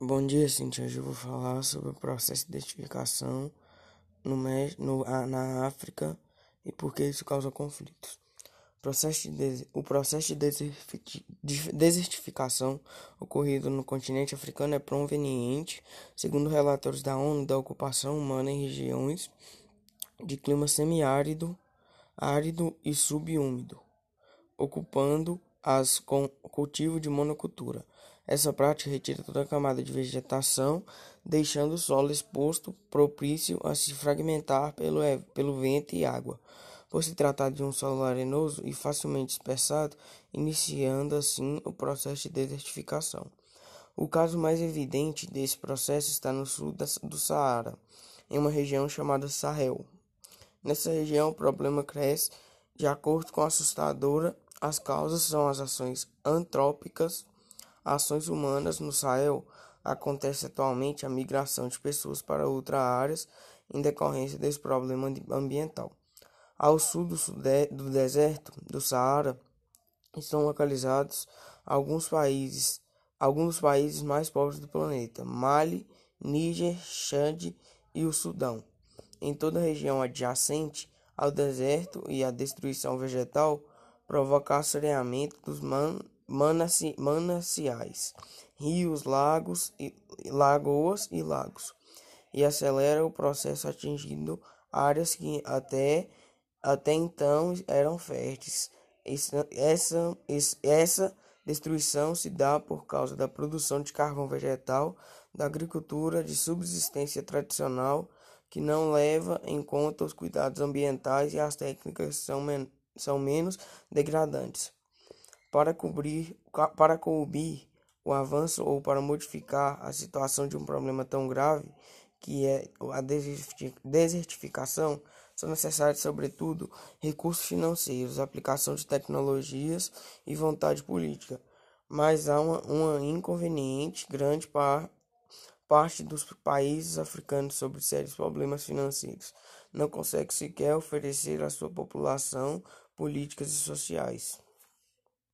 Bom dia, Cintia. Hoje eu vou falar sobre o processo de identificação no, no, na África e por que isso causa conflitos. O processo de, o processo de desertificação ocorrido no continente africano é proveniente, segundo relatórios da ONU, da ocupação humana em regiões de clima semiárido, árido e subúmido, ocupando as com cultivo de monocultura. Essa prática retira toda a camada de vegetação, deixando o solo exposto, propício a se fragmentar pelo, pelo vento e água. Por se tratar de um solo arenoso e facilmente dispersado, iniciando assim o processo de desertificação. O caso mais evidente desse processo está no sul do Saara, em uma região chamada Sahel. Nessa região, o problema cresce de acordo com a assustadora. As causas são as ações antrópicas ações humanas no Sahel, acontece atualmente a migração de pessoas para outras áreas em decorrência desse problema ambiental. Ao sul do, do deserto do Saara estão localizados alguns países, alguns países mais pobres do planeta: Mali, Níger, Chad e o Sudão. Em toda a região adjacente ao deserto e a destruição vegetal provoca assoreamento dos man mananciais, rios, lagos, e, lagoas e lagos, e acelera o processo atingindo áreas que até, até então eram férteis. Essa, essa destruição se dá por causa da produção de carvão vegetal, da agricultura de subsistência tradicional, que não leva em conta os cuidados ambientais e as técnicas são, men são menos degradantes. Para cobrir, para cobrir o avanço ou para modificar a situação de um problema tão grave que é a desertificação, são necessários, sobretudo, recursos financeiros, aplicação de tecnologias e vontade política. Mas há uma, uma inconveniente grande para parte dos países africanos sobre sérios problemas financeiros. Não consegue sequer oferecer à sua população políticas e sociais.